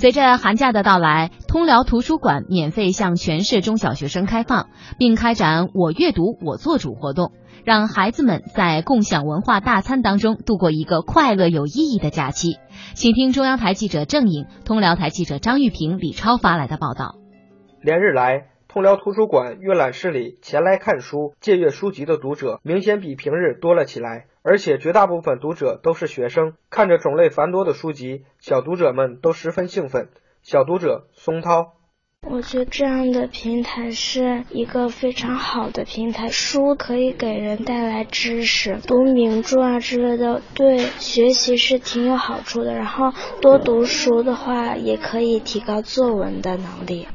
随着寒假的到来，通辽图书馆免费向全市中小学生开放，并开展“我阅读我做主”活动，让孩子们在共享文化大餐当中度过一个快乐有意义的假期。请听中央台记者郑颖、通辽台记者张玉平、李超发来的报道。连日来，通辽图书馆阅览室里前来看书、借阅书籍的读者明显比平日多了起来。而且绝大部分读者都是学生，看着种类繁多的书籍，小读者们都十分兴奋。小读者松涛，我觉得这样的平台是一个非常好的平台，书可以给人带来知识，读名著啊之类的，对学习是挺有好处的。然后多读书的话，也可以提高作文的能力。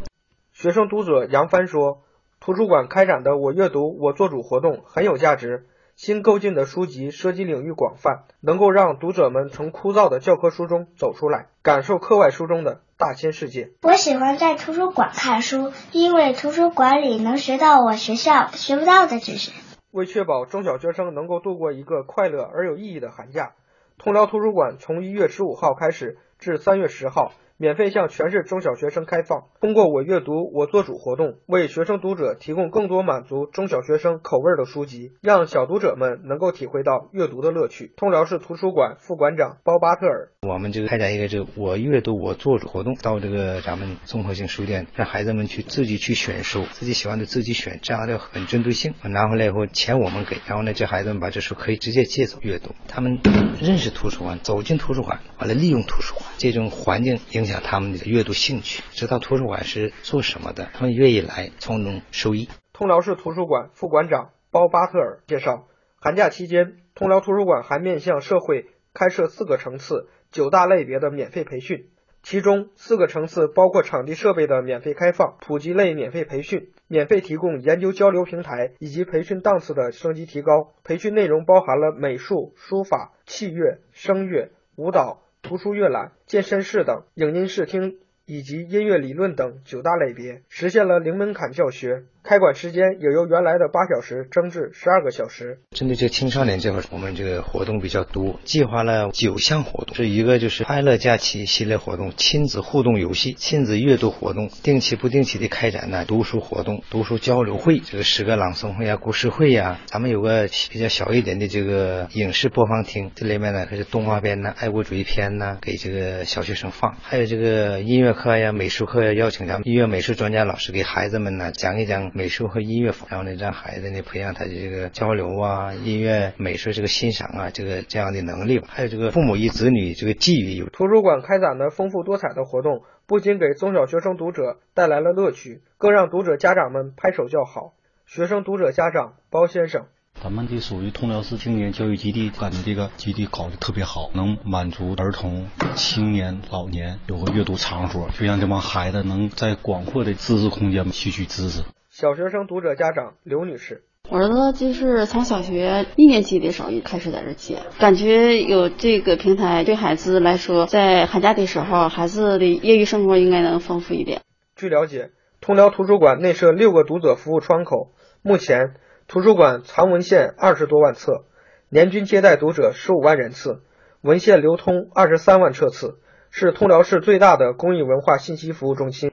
学生读者杨帆说：“图书馆开展的‘我阅读我做主’活动很有价值。”新购进的书籍涉及领域广泛，能够让读者们从枯燥的教科书中走出来，感受课外书中的大千世界。我喜欢在图书馆看书，因为图书馆里能学到我学校学不到的知识。为确保中小学生能够度过一个快乐而有意义的寒假，通辽图书馆从一月十五号开始至三月十号。免费向全市中小学生开放，通过“我阅读我做主”活动，为学生读者提供更多满足中小学生口味的书籍，让小读者们能够体会到阅读的乐趣。通辽市图书馆副馆长包巴特尔，我们这个开展一个这个“我阅读我做主”活动，到这个咱们综合性书店，让孩子们去自己去选书，自己喜欢的自己选，这样的很针对性。拿回来以后钱我们给，然后呢，这孩子们把这书可以直接借走阅读，他们认识图书馆，走进图书馆，完了利用图书馆这种环境影响他们的阅读兴趣，知道图书馆是做什么的，他们愿意来，从中受益。通辽市图书馆副馆长包巴特尔介绍，寒假期间，通辽图书馆还面向社会开设四个层次、九大类别的免费培训，其中四个层次包括场地设备的免费开放、普及类免费培训、免费提供研究交流平台以及培训档次的升级提高。培训内容包含了美术、书法、器乐、声乐、舞蹈。图书阅览、健身室等影音视听以及音乐理论等九大类别，实现了零门槛教学。开馆时间也由原来的八小时增至十二个小时。针对这青少年这块，我们这个活动比较多，计划了九项活动。是一个就是快乐假期系列活动，亲子互动游戏、亲子阅读活动，定期不定期的开展呢读书活动、读书交流会，这个诗歌朗诵会呀、故事会呀。咱们有个比较小一点的这个影视播放厅，这里面呢可是动画片呐、爱国主义片呐，给这个小学生放。还有这个音乐课呀、美术课呀，邀请咱们音乐美术专家老师给孩子们呢讲一讲。美术和音乐，然后呢，让孩子呢培养他的这个交流啊，音乐美术这个欣赏啊，这个这样的能力吧。还有这个父母与子女这个寄语。有图书馆开展的丰富多彩的活动，不仅给中小学生读者带来了乐趣，更让读者家长们拍手叫好。学生读者家长包先生，咱们这属于通辽市青年教育基地，感觉这个基地搞得特别好，能满足儿童、青年、老年有个阅读场所，就让这帮孩子能在广阔的知识空间吸取知识。小学生读者家长刘女士，我儿子就是从小学一年级的时候就开始在这接，感觉有这个平台对孩子来说，在寒假的时候，孩子的业余生活应该能丰富一点。据了解，通辽图书馆内设六个读者服务窗口，目前图书馆藏文献二十多万册，年均接待读者十五万人次，文献流通二十三万册次，是通辽市最大的公益文化信息服务中心。